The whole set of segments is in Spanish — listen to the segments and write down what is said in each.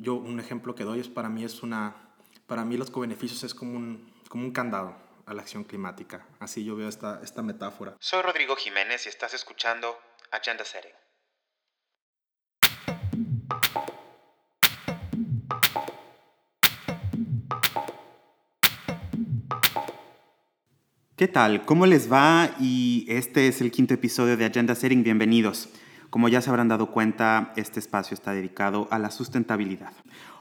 yo un ejemplo que doy es para mí es una, para mí los cobeneficios es como un, como un candado a la acción climática. Así yo veo esta, esta metáfora. Soy Rodrigo Jiménez y estás escuchando Agenda Setting. ¿Qué tal? ¿Cómo les va? Y este es el quinto episodio de Agenda Setting. Bienvenidos. Como ya se habrán dado cuenta, este espacio está dedicado a la sustentabilidad.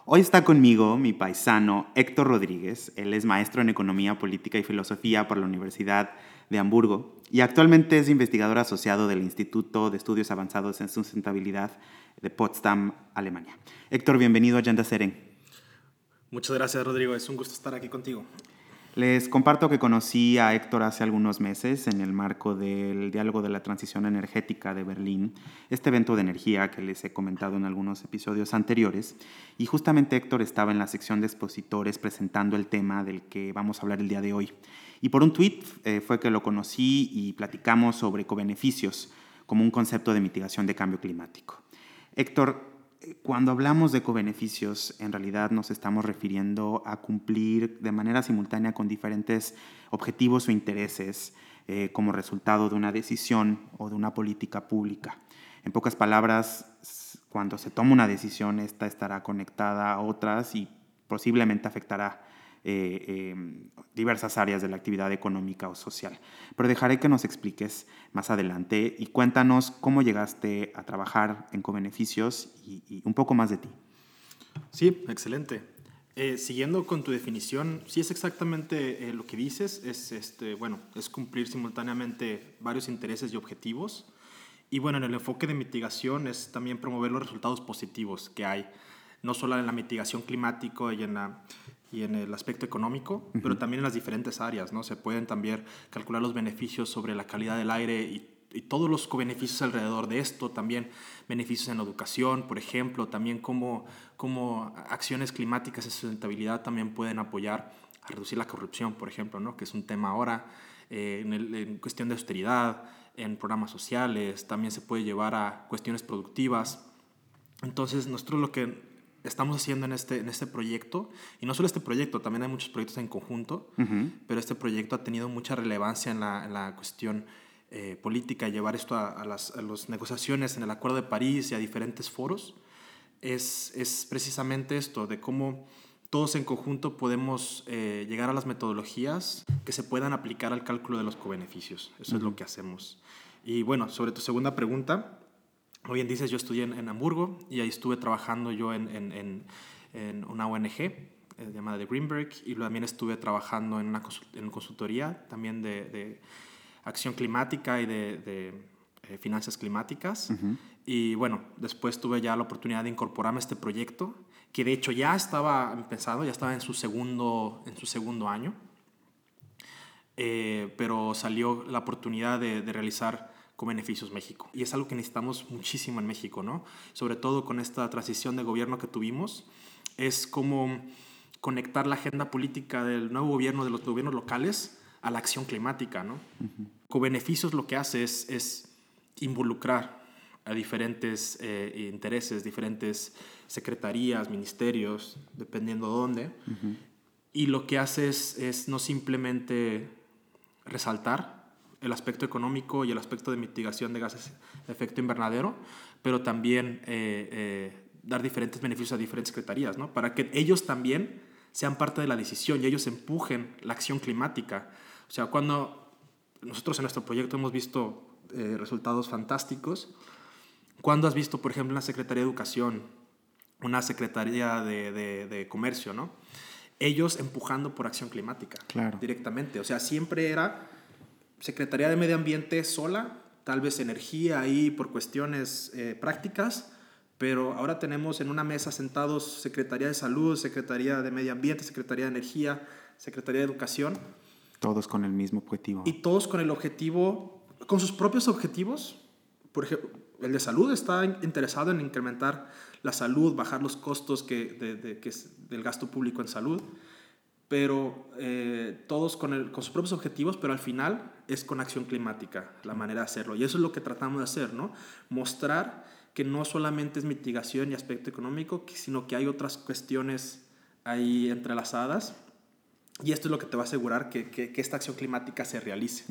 Hoy está conmigo mi paisano Héctor Rodríguez. Él es maestro en Economía, Política y Filosofía por la Universidad de Hamburgo y actualmente es investigador asociado del Instituto de Estudios Avanzados en Sustentabilidad de Potsdam, Alemania. Héctor, bienvenido a Agenda Seren. Muchas gracias, Rodrigo. Es un gusto estar aquí contigo. Les comparto que conocí a Héctor hace algunos meses en el marco del Diálogo de la Transición Energética de Berlín, este evento de energía que les he comentado en algunos episodios anteriores. Y justamente Héctor estaba en la sección de expositores presentando el tema del que vamos a hablar el día de hoy. Y por un tweet eh, fue que lo conocí y platicamos sobre cobeneficios como un concepto de mitigación de cambio climático. Héctor, cuando hablamos de cobeneficios, en realidad nos estamos refiriendo a cumplir de manera simultánea con diferentes objetivos o intereses eh, como resultado de una decisión o de una política pública. En pocas palabras, cuando se toma una decisión, esta estará conectada a otras y posiblemente afectará eh, em, diversas áreas de la actividad económica o social. Pero dejaré que nos expliques más adelante y cuéntanos cómo llegaste a trabajar en Cobeneficios y, y un poco más de ti. Sí, excelente. Eh, siguiendo con tu definición, sí es exactamente eh, lo que dices, es, este, bueno, es cumplir simultáneamente varios intereses y objetivos. Y bueno, en el enfoque de mitigación es también promover los resultados positivos que hay, no solo en la mitigación climática y en la y en el aspecto económico, pero también en las diferentes áreas, ¿no? Se pueden también calcular los beneficios sobre la calidad del aire y, todos los beneficios alrededor de esto, también beneficios en la educación, por ejemplo, también cómo, cómo acciones climáticas y sustentabilidad también pueden apoyar a reducir la corrupción, por ejemplo, ¿no? Que es un tema ahora, eh, en, en cuestión de austeridad, en programas sociales, también se puede llevar a cuestiones productivas. Entonces, nosotros lo que estamos haciendo en este, en este proyecto, y no solo este proyecto, también hay muchos proyectos en conjunto, pero este proyecto ha tenido mucha relevancia en la, en la cuestión eh, política, llevar esto a, las, negociaciones en el Acuerdo de París y a diferentes foros, es, es precisamente esto, de cómo todos en conjunto podemos eh, llegar a las metodologías que se puedan aplicar al cálculo de los cobeneficios. Eso es lo que hacemos. Y bueno, sobre tu segunda pregunta, como bien dices, yo estudié en, Hamburgo y ahí estuve trabajando yo en, en, en una ONG eh, llamada The Greenberg y también estuve trabajando en una en consultoría también de, de, acción climática y de, de eh, finanzas climáticas. Y bueno, después tuve ya la oportunidad de incorporarme a este proyecto, que de hecho ya estaba empezado, ya estaba en su segundo, en su segundo año, eh, pero salió la oportunidad de, de realizar con beneficios México. Y es algo que necesitamos muchísimo en México, ¿no? Sobre todo con esta transición de gobierno que tuvimos, es como conectar la agenda política del nuevo gobierno, de los gobiernos locales, a la acción climática, ¿no? Con beneficios lo que hace es, es involucrar a diferentes eh, intereses, diferentes secretarías, ministerios, dependiendo dónde. Y lo que hace es, es no simplemente resaltar el aspecto económico y el aspecto de mitigación de gases de efecto invernadero, pero también eh, eh, dar diferentes beneficios a diferentes secretarías, ¿no? para que ellos también sean parte de la decisión y ellos empujen la acción climática. O sea, cuando nosotros en nuestro proyecto hemos visto eh, resultados fantásticos, cuando has visto, por ejemplo, una Secretaría de Educación, una Secretaría de, de, de Comercio, ¿no? ellos empujando por acción climática claro. directamente. O sea, siempre era Secretaría de Medio Ambiente sola, tal vez energía ahí por cuestiones eh, prácticas, pero ahora tenemos en una mesa sentados Secretaría de Salud, Secretaría de Medio Ambiente, Secretaría de Energía, Secretaría de Educación. Todos con el mismo objetivo. Y todos con el objetivo, con sus propios objetivos. Por ejemplo, el de salud está interesado en incrementar la salud, bajar los costos que, de, que es del gasto público en salud pero eh, todos con, el, con, sus propios objetivos, pero al final es con acción climática la manera de hacerlo. Y eso es lo que tratamos de hacer, ¿no? Mostrar que no solamente es mitigación y aspecto económico, sino que hay otras cuestiones ahí entrelazadas. Y esto es lo que te va a asegurar que, que, esta acción climática se realice.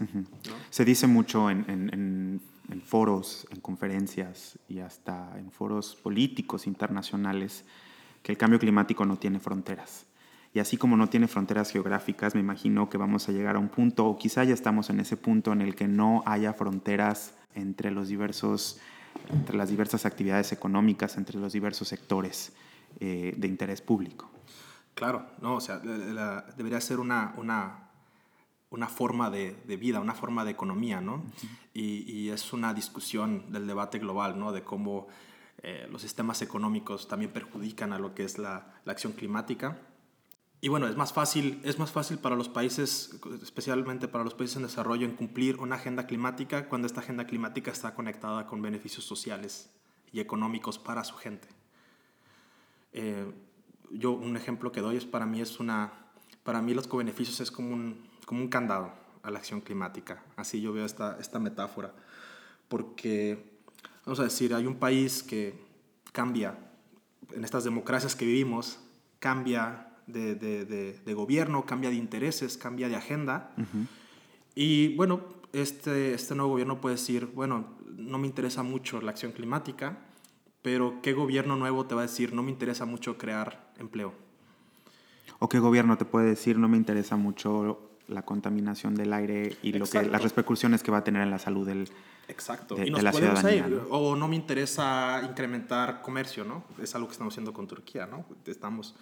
Se dice mucho en, en, en, foros, en conferencias y hasta en foros políticos internacionales que el cambio climático no tiene fronteras. Y así como no tiene fronteras geográficas, me imagino que vamos a llegar a un punto, o quizá ya estamos en ese punto en el que no haya fronteras entre los diversos entre las diversas actividades económicas, entre los diversos sectores eh, de interés público. Claro, no, o sea, debería ser una, una, una forma de, de, vida, una forma de economía, ¿no? y, y, es una discusión del debate global, ¿no? De cómo eh, los sistemas económicos también perjudican a lo que es la, la acción climática. Y bueno, es más, fácil, es más fácil para los países, especialmente para los países en desarrollo, en cumplir una agenda climática cuando esta agenda climática está conectada con beneficios sociales y económicos para su gente. Eh, yo un ejemplo que doy es para mí es una, para mí los co-beneficios es como un, como un candado a la acción climática. Así yo veo esta, esta metáfora. Porque, vamos a decir, hay un país que cambia, en estas democracias que vivimos, cambia de, de, de, gobierno, cambia de intereses, cambia de agenda. Y bueno, este, este nuevo gobierno puede decir, bueno, no me interesa mucho la acción climática, pero ¿qué gobierno nuevo te va a decir, no me interesa mucho crear empleo? ¿O qué gobierno te puede decir, no me interesa mucho la contaminación del aire y lo que, las repercusiones que va a tener en la salud del, Exacto. y nos la ciudadanía? O no me interesa incrementar comercio, ¿no? Es algo que estamos haciendo con Turquía, ¿no? Estamos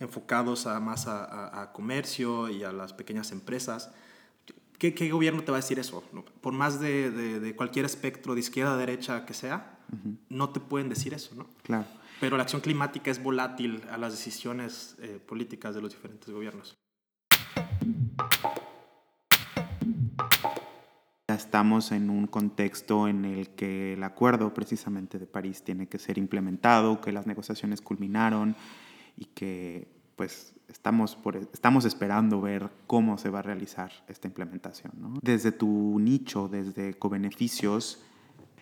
enfocados a, más a, comercio y a las pequeñas empresas. ¿Qué, ¿Qué, gobierno te va a decir eso? Por más de, de, cualquier espectro, de izquierda a derecha que sea, no te pueden decir eso, ¿no? Claro. Pero la acción climática es volátil a las decisiones eh, políticas de los diferentes gobiernos. Estamos en un contexto en el que el acuerdo precisamente de París tiene que ser implementado, que las negociaciones culminaron, y que pues estamos, por, estamos esperando ver cómo se va a realizar esta implementación. Desde tu nicho, desde Cobeneficios,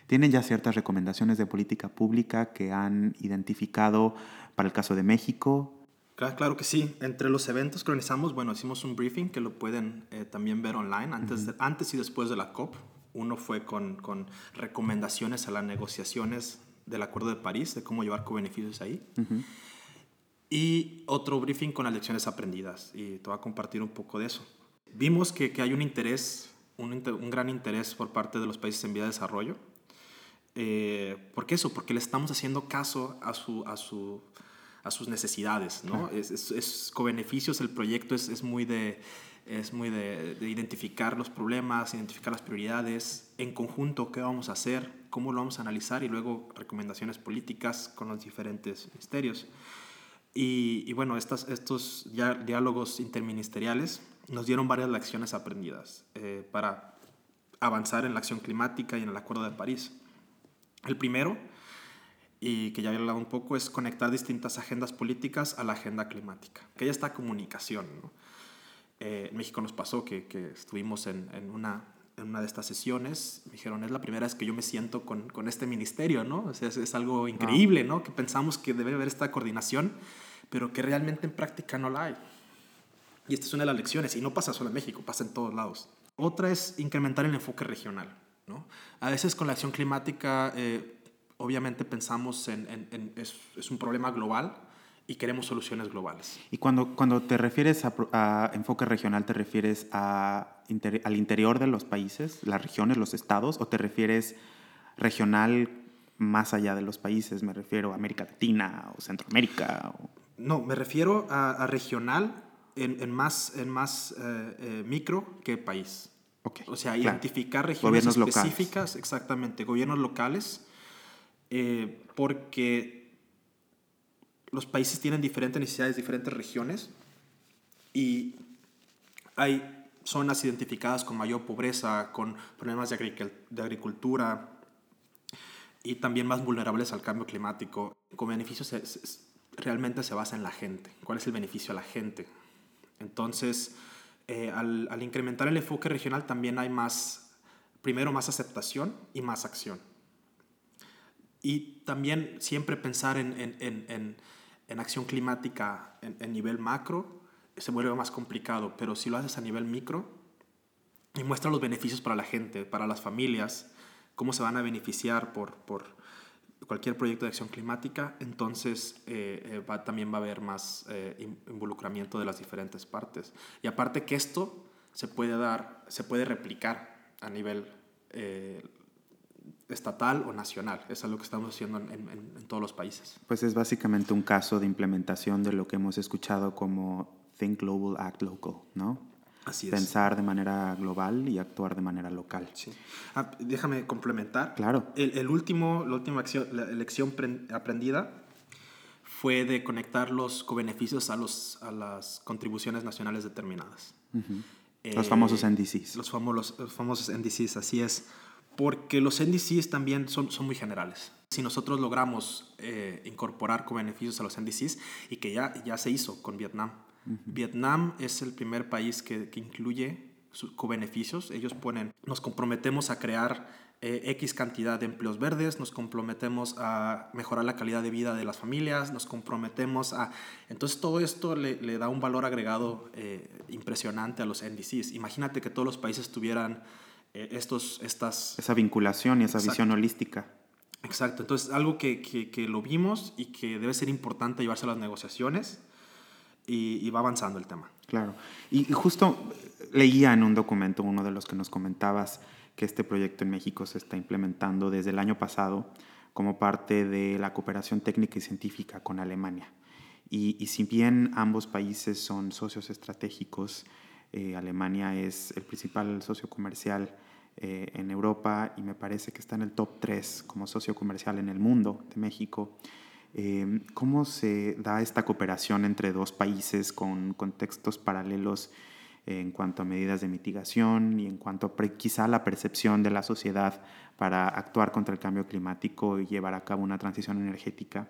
¿tienen ya ciertas recomendaciones de política pública que han identificado para el caso de México? Claro, que sí. Entre los eventos que organizamos, bueno, hicimos un briefing que lo pueden eh, también ver online antes, antes y después de la COP. Uno fue con, con, recomendaciones a las negociaciones del Acuerdo de París, de cómo llevar co-beneficios ahí y otro briefing con las lecciones aprendidas. Y te voy a compartir un poco de eso. Vimos que, que hay un interés, un, un, gran interés por parte de los países en vía de desarrollo. Eh, ¿Por qué eso? Porque le estamos haciendo caso a, su, a, su, a sus necesidades. ¿no? Es, es, es, co-beneficios, el proyecto es, es muy de es muy de, de, identificar los problemas, identificar las prioridades, en conjunto qué vamos a hacer, cómo lo vamos a analizar y luego recomendaciones políticas con los diferentes ministerios. Y, bueno, estas, estos ya diálogos interministeriales nos dieron varias lecciones aprendidas eh, para avanzar en la acción climática y en el Acuerdo de París. El primero, y que ya había hablado un poco, es conectar distintas agendas políticas a la agenda climática, que ya está comunicación. Eh, en México nos pasó que, que estuvimos en, en, una, en una de estas sesiones, me dijeron, es la primera vez que yo me siento con, con este ministerio, ¿no? O sea, es, es algo increíble, ¿no? Que pensamos que debe haber esta coordinación, pero que realmente en práctica no la hay. Y esta es una de las lecciones, y no pasa solo en México, pasa en todos lados. Otra es incrementar el enfoque regional, ¿no? A veces con la acción climática, eh, obviamente pensamos en, en, es, es un problema global, y queremos soluciones globales. Y cuando, cuando te refieres a, a enfoque regional, ¿te refieres a al interior de los países, las regiones, los estados, o te refieres regional más allá de los países? Me refiero a América Latina o Centroamérica. No, me refiero a, regional en, en, más, en más eh, eh, micro que país. Okay, o sea, identificar regiones específicas, exactamente, gobiernos locales, eh, porque los países tienen diferentes necesidades, diferentes regiones, y hay zonas identificadas con mayor pobreza, con problemas de, agricultura y también más vulnerables al cambio climático. Con beneficios realmente se basa en la gente. ¿Cuál es el beneficio a la gente? Entonces, eh, al, incrementar el enfoque regional también hay más, primero más aceptación y más acción. y también siempre pensar en, acción climática en, nivel macro se vuelve más complicado, pero si lo haces a nivel micro y muestra los beneficios para la gente, para las familias, cómo se van a beneficiar por, por cualquier proyecto de acción climática, entonces eh, va, también va a haber más eh, involucramiento de las diferentes partes. Y aparte que esto se puede dar, se puede replicar a nivel eh, estatal o nacional. Eso es lo que estamos haciendo en, en, todos los países. Pues es básicamente un caso de implementación de lo que hemos escuchado como Think Global, Act Local, ¿no? Así es. Pensar de manera global y actuar de manera local. Sí. Ah, déjame complementar. Claro. El, el, último, la última acción, la lección aprendida fue de conectar los cobeneficios a, los, a las contribuciones nacionales determinadas. los famosos eh, NDCs. Los, famosos, los famosos NDCs, así es porque los NDCs también son, son muy generales. Si nosotros logramos eh, incorporar co-beneficios a los NDCs y que ya, ya se hizo con Vietnam. Vietnam es el primer país que, que incluye co-beneficios. Ellos ponen, nos comprometemos a crear eh, X cantidad de empleos verdes, nos comprometemos a mejorar la calidad de vida de las familias, nos comprometemos a... Entonces todo esto le, le da un valor agregado eh, impresionante a los NDCs. Imagínate que todos los países tuvieran estos, estas... Esa vinculación y esa visión holística. Exacto, entonces algo que, que, lo vimos y que debe ser importante llevarse a las negociaciones y, va avanzando el tema. Claro, y, justo leía en un documento, uno de los que nos comentabas, que este proyecto en México se está implementando desde el año pasado como parte de la cooperación técnica y científica con Alemania. Y, y si bien ambos países son socios estratégicos, eh, Alemania es el principal socio comercial eh, en Europa y me parece que está en el top 3 como socio comercial en el mundo de México. Eh, ¿Cómo se da esta cooperación entre dos países con contextos paralelos en cuanto a medidas de mitigación y en cuanto a quizá la percepción de la sociedad para actuar contra el cambio climático y llevar a cabo una transición energética?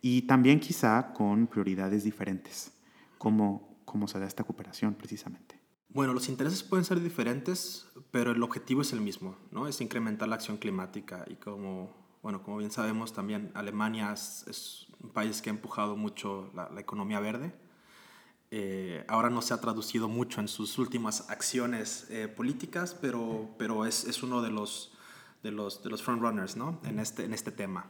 Y también quizá con prioridades diferentes. ¿Cómo, cómo se da esta cooperación precisamente? Bueno, los intereses pueden ser diferentes, pero el objetivo es el mismo, ¿no? Es incrementar la acción climática y como, bueno, como bien sabemos también Alemania es, un país que ha empujado mucho la, economía verde. Eh, ahora no se ha traducido mucho en sus últimas acciones eh, políticas, pero, pero es, es, uno de los, de los, de los frontrunners ¿no? en, este, en este tema.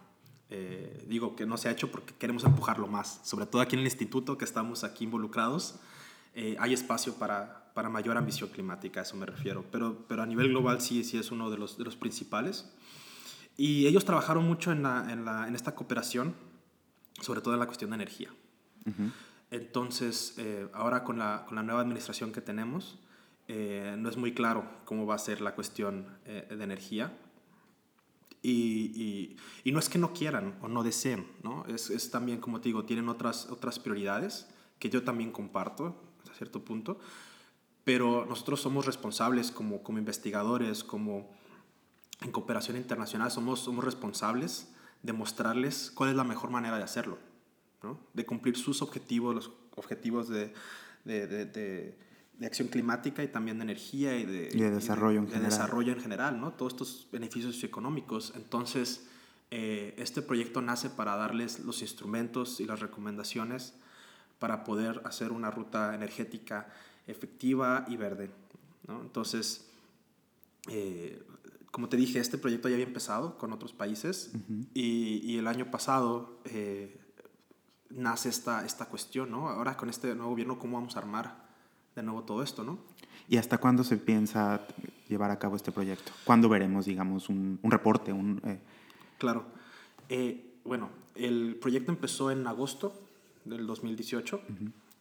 Eh, digo que no se ha hecho porque queremos empujarlo más, sobre todo aquí en el instituto que estamos aquí involucrados. Eh, hay espacio para, para, mayor ambición climática, a eso me refiero, pero, pero a nivel global sí, sí es uno de los, de los principales. Y ellos trabajaron mucho en, la, en, la, en, esta cooperación, sobre todo en la cuestión de energía. Entonces, eh, ahora con la, con la, nueva administración que tenemos, no es muy claro cómo va a ser la cuestión de energía y, y, no es que no quieran o no deseen, ¿no? Es, es, también, como te digo, tienen otras, otras prioridades que yo también comparto a cierto punto, pero nosotros somos responsables como, como investigadores, como en cooperación internacional, somos, somos responsables de mostrarles cuál es la mejor manera de hacerlo, ¿no? de cumplir sus objetivos, los objetivos de, de, de de acción climática y también de energía y de, desarrollo, en, general. desarrollo en general, ¿no? Todos estos beneficios económicos. Entonces, eh, este proyecto nace para darles los instrumentos y las recomendaciones para poder hacer una ruta energética efectiva y verde, ¿no? Entonces, eh, como te dije, este proyecto ya había empezado con otros países y, y, el año pasado eh, nace esta, esta cuestión, ¿no? Ahora con este nuevo gobierno, ¿cómo vamos a armar de nuevo todo esto, ¿no? ¿Y hasta cuándo se piensa llevar a cabo este proyecto? ¿Cuándo veremos, digamos, un, un reporte? Un, eh? Claro. Eh, bueno, el proyecto empezó en agosto del 2018.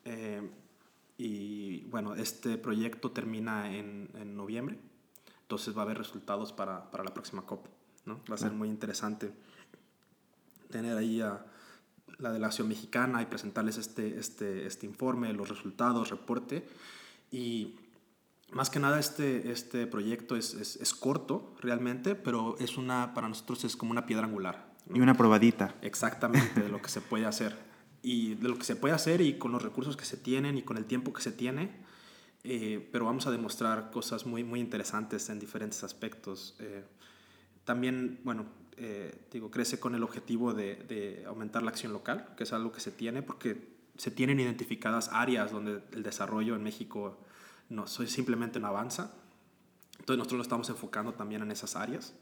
Eh, y bueno, este proyecto termina en, en, noviembre. Entonces va a haber resultados para, para la próxima COP. ¿no? Va a ser muy interesante tener ahí a la delegación mexicana y presentarles este, este, este informe, los resultados, reporte. Y más que nada este, este proyecto es, es, es, corto realmente, pero es una, para nosotros es como una piedra angular. Y una probadita. Exactamente, de lo que se puede hacer. Y de lo que se puede hacer y con los recursos que se tienen y con el tiempo que se tiene. Eh, pero vamos a demostrar cosas muy, muy interesantes en diferentes aspectos. Eh, también, bueno, eh, digo, crece con el objetivo de, de, aumentar la acción local, que es algo que se tiene, porque se tienen identificadas áreas donde el desarrollo en México no simplemente no avanza. Entonces nosotros lo estamos enfocando también en esas áreas.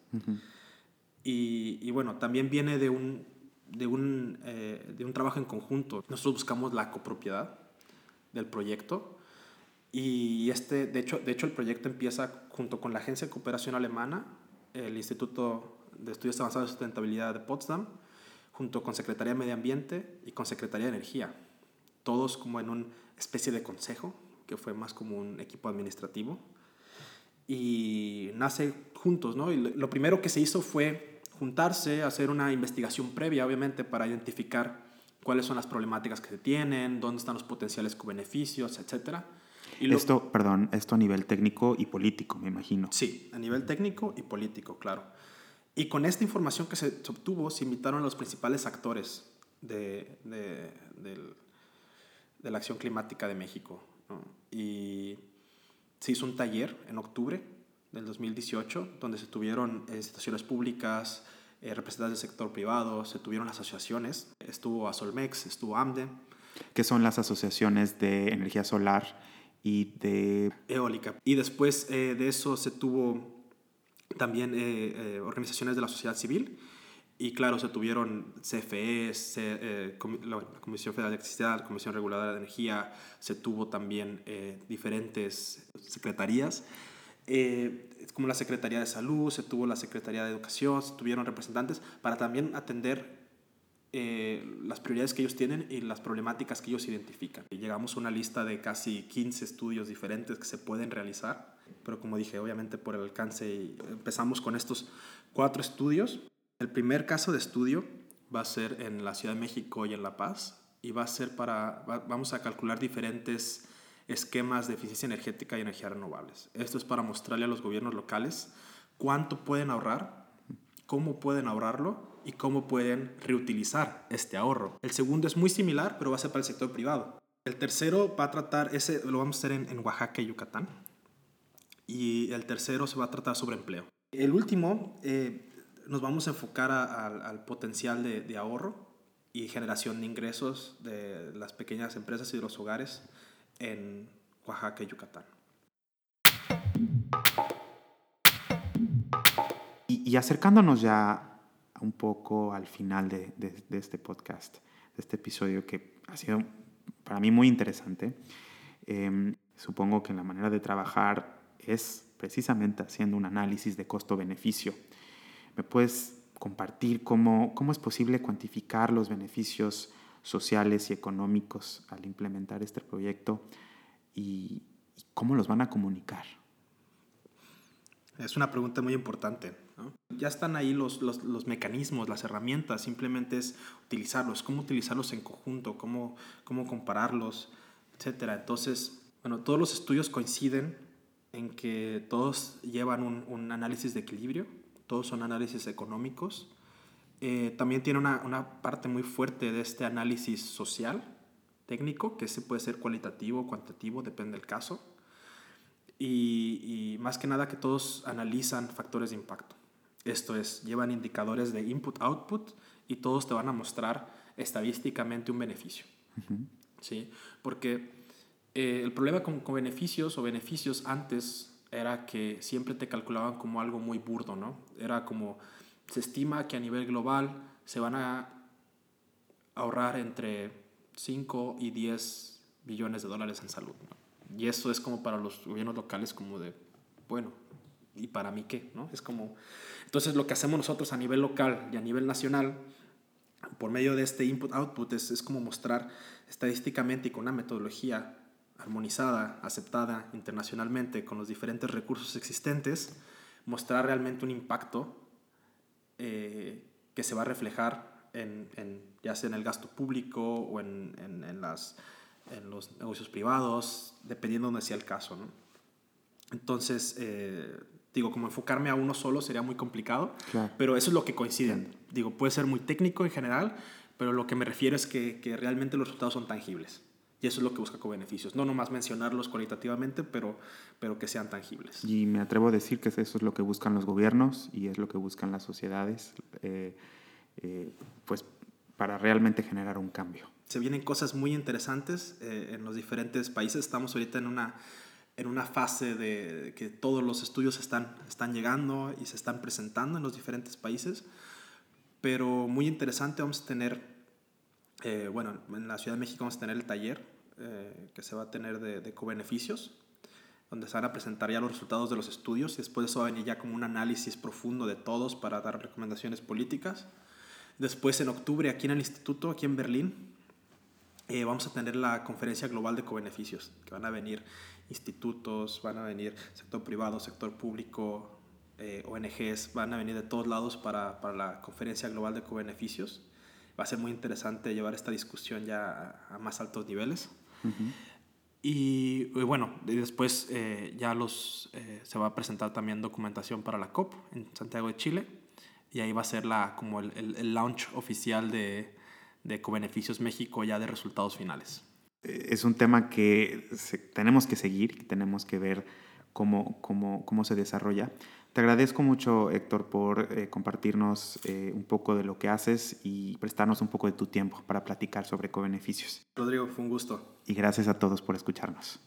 y, y, bueno, también viene de un, de, un, eh, de un trabajo en conjunto. Nosotros buscamos la copropiedad del proyecto y este, de hecho, de hecho el proyecto empieza junto con la Agencia de Cooperación Alemana, el Instituto de Estudios Avanzados de Sustentabilidad de Potsdam, junto con Secretaría de Medio Ambiente y con Secretaría de Energía, todos como en una especie de consejo, que fue más como un equipo administrativo, y nace juntos, ¿no? Y lo primero que se hizo fue juntarse, hacer una investigación previa, obviamente, para identificar cuáles son las problemáticas que se tienen, dónde están los potenciales beneficios, etcétera esto, perdón, esto a nivel técnico y político, me imagino. Sí, a nivel técnico y político, claro. Y con esta información que se obtuvo, se invitaron a los principales actores de, de, de la acción climática de México. Y se hizo un taller en octubre del 2018, donde se tuvieron instituciones públicas, eh, representantes del sector privado, se tuvieron asociaciones, estuvo Asolmex, estuvo AMDE. ¿Qué son las asociaciones de energía solar y de... Eólica. Y después eh, de eso se tuvo también eh, eh, organizaciones de la sociedad civil. Y claro, se tuvieron CFE, la Comisión Federal de Electricidad, la Comisión Reguladora de Energía, se tuvo también diferentes secretarías, como la Secretaría de Salud, se tuvo la Secretaría de Educación, se tuvieron representantes para también atender eh, las prioridades que ellos tienen y las problemáticas que ellos identifican. Y llegamos a una lista de casi 15 estudios diferentes que se pueden realizar, pero como dije, obviamente por el alcance, empezamos con estos cuatro estudios. El primer caso de estudio va a ser en la Ciudad de México y en La Paz, y va a ser para, vamos a calcular diferentes esquemas de eficiencia energética y energías renovables. Esto es para mostrarle a los gobiernos locales cuánto pueden ahorrar, cómo pueden ahorrarlo y cómo pueden reutilizar este ahorro. El segundo es muy similar, pero va a ser para el sector privado. El tercero va a tratar, ese lo vamos a hacer en, Oaxaca y Yucatán. Y el tercero se va a tratar sobre empleo. El último, eh, nos vamos a enfocar al potencial de, de, ahorro y generación de ingresos de las pequeñas empresas y de los hogares en Oaxaca y Yucatán. Y, y acercándonos ya un poco al final de, este podcast, de este episodio que ha sido para mí muy interesante. Em, supongo que la manera de trabajar es precisamente haciendo un análisis de costo-beneficio. ¿Me puedes compartir cómo, cómo es posible cuantificar los beneficios sociales y económicos al implementar este proyecto y cómo los van a comunicar? Es una pregunta muy importante. Ya están ahí los, los, los, mecanismos, las herramientas, simplemente es utilizarlos, cómo utilizarlos en conjunto, cómo, cómo compararlos, etc. Entonces, bueno, todos los estudios coinciden en que todos llevan un, un análisis de equilibrio, todos son análisis económicos. Eh, también tiene una, una, parte muy fuerte de este análisis social, técnico, que se puede ser cualitativo o cuantitativo, depende del caso. Y, y más que nada que todos analizan factores de impacto. Esto es, llevan indicadores de input-output y todos te van a mostrar estadísticamente un beneficio. ¿Sí? Porque eh, el problema con, con, beneficios o beneficios antes era que siempre te calculaban como algo muy burdo, ¿no? Era como, se estima que a nivel global se van a ahorrar entre 5 y 10 billones de dólares en salud. Y eso es como para los gobiernos locales como de, bueno, ¿y para mí qué? ¿no? Es como... Entonces lo que hacemos nosotros a nivel local y a nivel nacional, por medio de este input-output, es, es como mostrar estadísticamente y con una metodología armonizada, aceptada internacionalmente con los diferentes recursos existentes, mostrar realmente un impacto eh, que se va a reflejar en, en, ya sea en el gasto público o en, en, las, en los negocios privados, dependiendo de sea el caso. ¿no? Entonces, eh, digo, como enfocarme a uno solo sería muy complicado, pero eso es lo que coinciden. Digo, puede ser muy técnico en general, pero lo que me refiero es que, que realmente los resultados son tangibles. Y eso es lo que busca co-beneficios. No nomás mencionarlos cualitativamente, pero, pero que sean tangibles. Y me atrevo a decir que eso es lo que buscan los gobiernos y es lo que buscan las sociedades, eh, eh, pues para realmente generar un cambio. Se vienen cosas muy interesantes eh, en los diferentes países. Estamos ahorita en una, en una fase de que todos los estudios están, están llegando y se están presentando en los diferentes países. Pero muy interesante, vamos a tener, bueno, en la Ciudad de México vamos a tener el taller eh, que se va a tener de, de co-beneficios, donde se van a presentar ya los resultados de los estudios y después eso va a venir ya como un análisis profundo de todos para dar recomendaciones políticas. Después en octubre aquí en el instituto, aquí en Berlín, eh, vamos a tener la conferencia global de co-beneficios, que van a venir institutos, van a venir sector privado, sector público, eh, ONGs, van a venir de todos lados para, para la conferencia global de co-beneficios. Va a ser muy interesante llevar esta discusión ya a, a más altos niveles. Y, bueno, después eh, ya los, eh, se va a presentar también documentación para la COP en Santiago de Chile. Y ahí va a ser la, como el, el, launch oficial de, de Cobeneficios México ya de resultados finales. Es un tema que tenemos que seguir, tenemos que ver cómo, cómo, cómo se desarrolla. Te agradezco mucho, Héctor, por eh, compartirnos eh, un poco de lo que haces y prestarnos un poco de tu tiempo para platicar sobre cobeneficios. Rodrigo, fue un gusto. Y gracias a todos por escucharnos.